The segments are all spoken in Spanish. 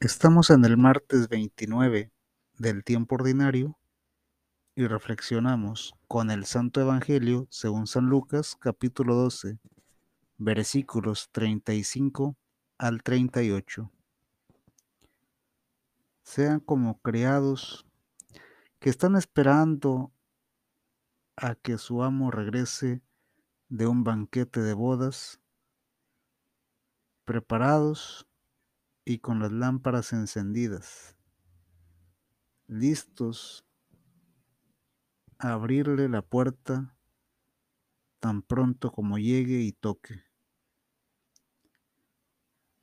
Estamos en el martes 29 del tiempo ordinario y reflexionamos con el Santo Evangelio según San Lucas capítulo 12 versículos 35 al 38. Sean como criados que están esperando a que su amo regrese de un banquete de bodas, preparados y con las lámparas encendidas, listos a abrirle la puerta tan pronto como llegue y toque.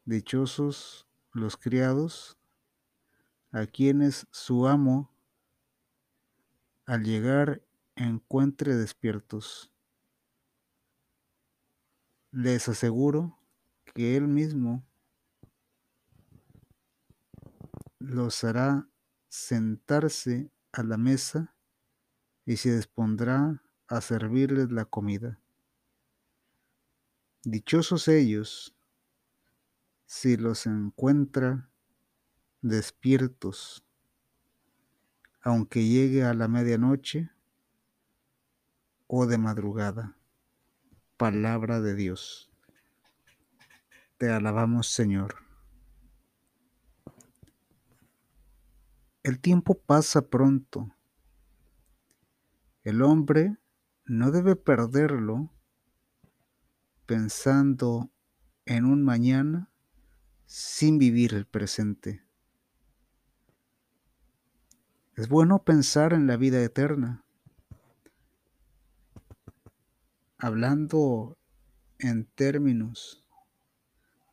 Dichosos los criados a quienes su amo al llegar encuentre despiertos. Les aseguro que él mismo los hará sentarse a la mesa y se dispondrá a servirles la comida. Dichosos ellos si los encuentra despiertos, aunque llegue a la medianoche o de madrugada. Palabra de Dios. Te alabamos, Señor. El tiempo pasa pronto. El hombre no debe perderlo pensando en un mañana sin vivir el presente. Es bueno pensar en la vida eterna. Hablando en términos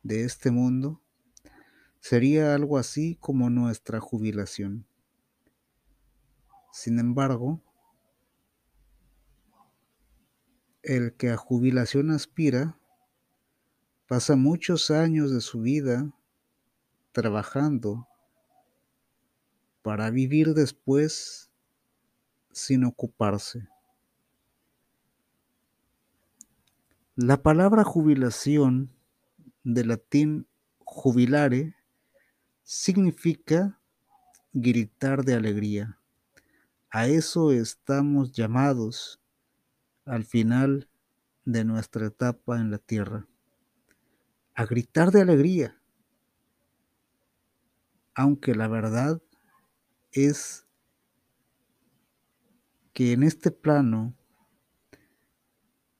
de este mundo, Sería algo así como nuestra jubilación. Sin embargo, el que a jubilación aspira pasa muchos años de su vida trabajando para vivir después sin ocuparse. La palabra jubilación, de latín jubilare, significa gritar de alegría. A eso estamos llamados al final de nuestra etapa en la tierra. A gritar de alegría. Aunque la verdad es que en este plano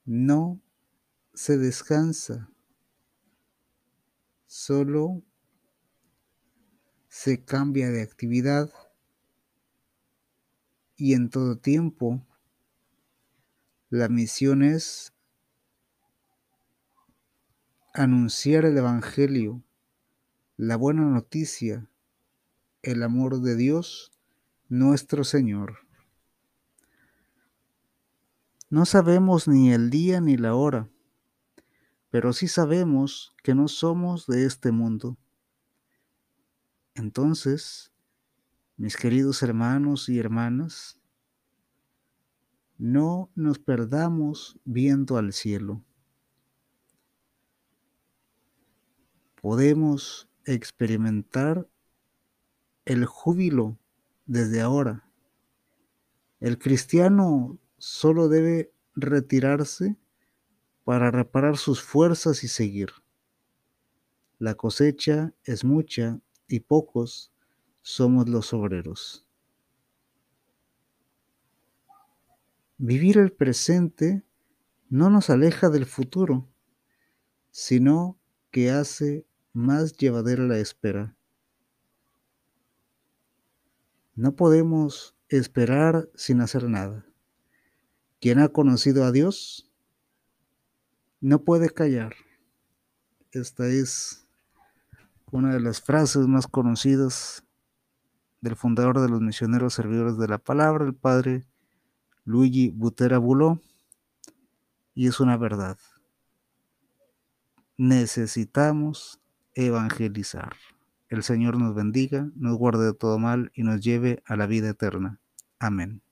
no se descansa, solo se cambia de actividad y en todo tiempo la misión es anunciar el Evangelio, la buena noticia, el amor de Dios, nuestro Señor. No sabemos ni el día ni la hora, pero sí sabemos que no somos de este mundo entonces, mis queridos hermanos y hermanas, no nos perdamos viendo al cielo. Podemos experimentar el júbilo desde ahora. El cristiano solo debe retirarse para reparar sus fuerzas y seguir. La cosecha es mucha y pocos somos los obreros. Vivir el presente no nos aleja del futuro, sino que hace más llevadera la espera. No podemos esperar sin hacer nada. Quien ha conocido a Dios no puede callar. Esta es una de las frases más conocidas del fundador de los misioneros servidores de la palabra, el padre Luigi Butera Buló, y es una verdad. Necesitamos evangelizar. El Señor nos bendiga, nos guarde de todo mal y nos lleve a la vida eterna. Amén.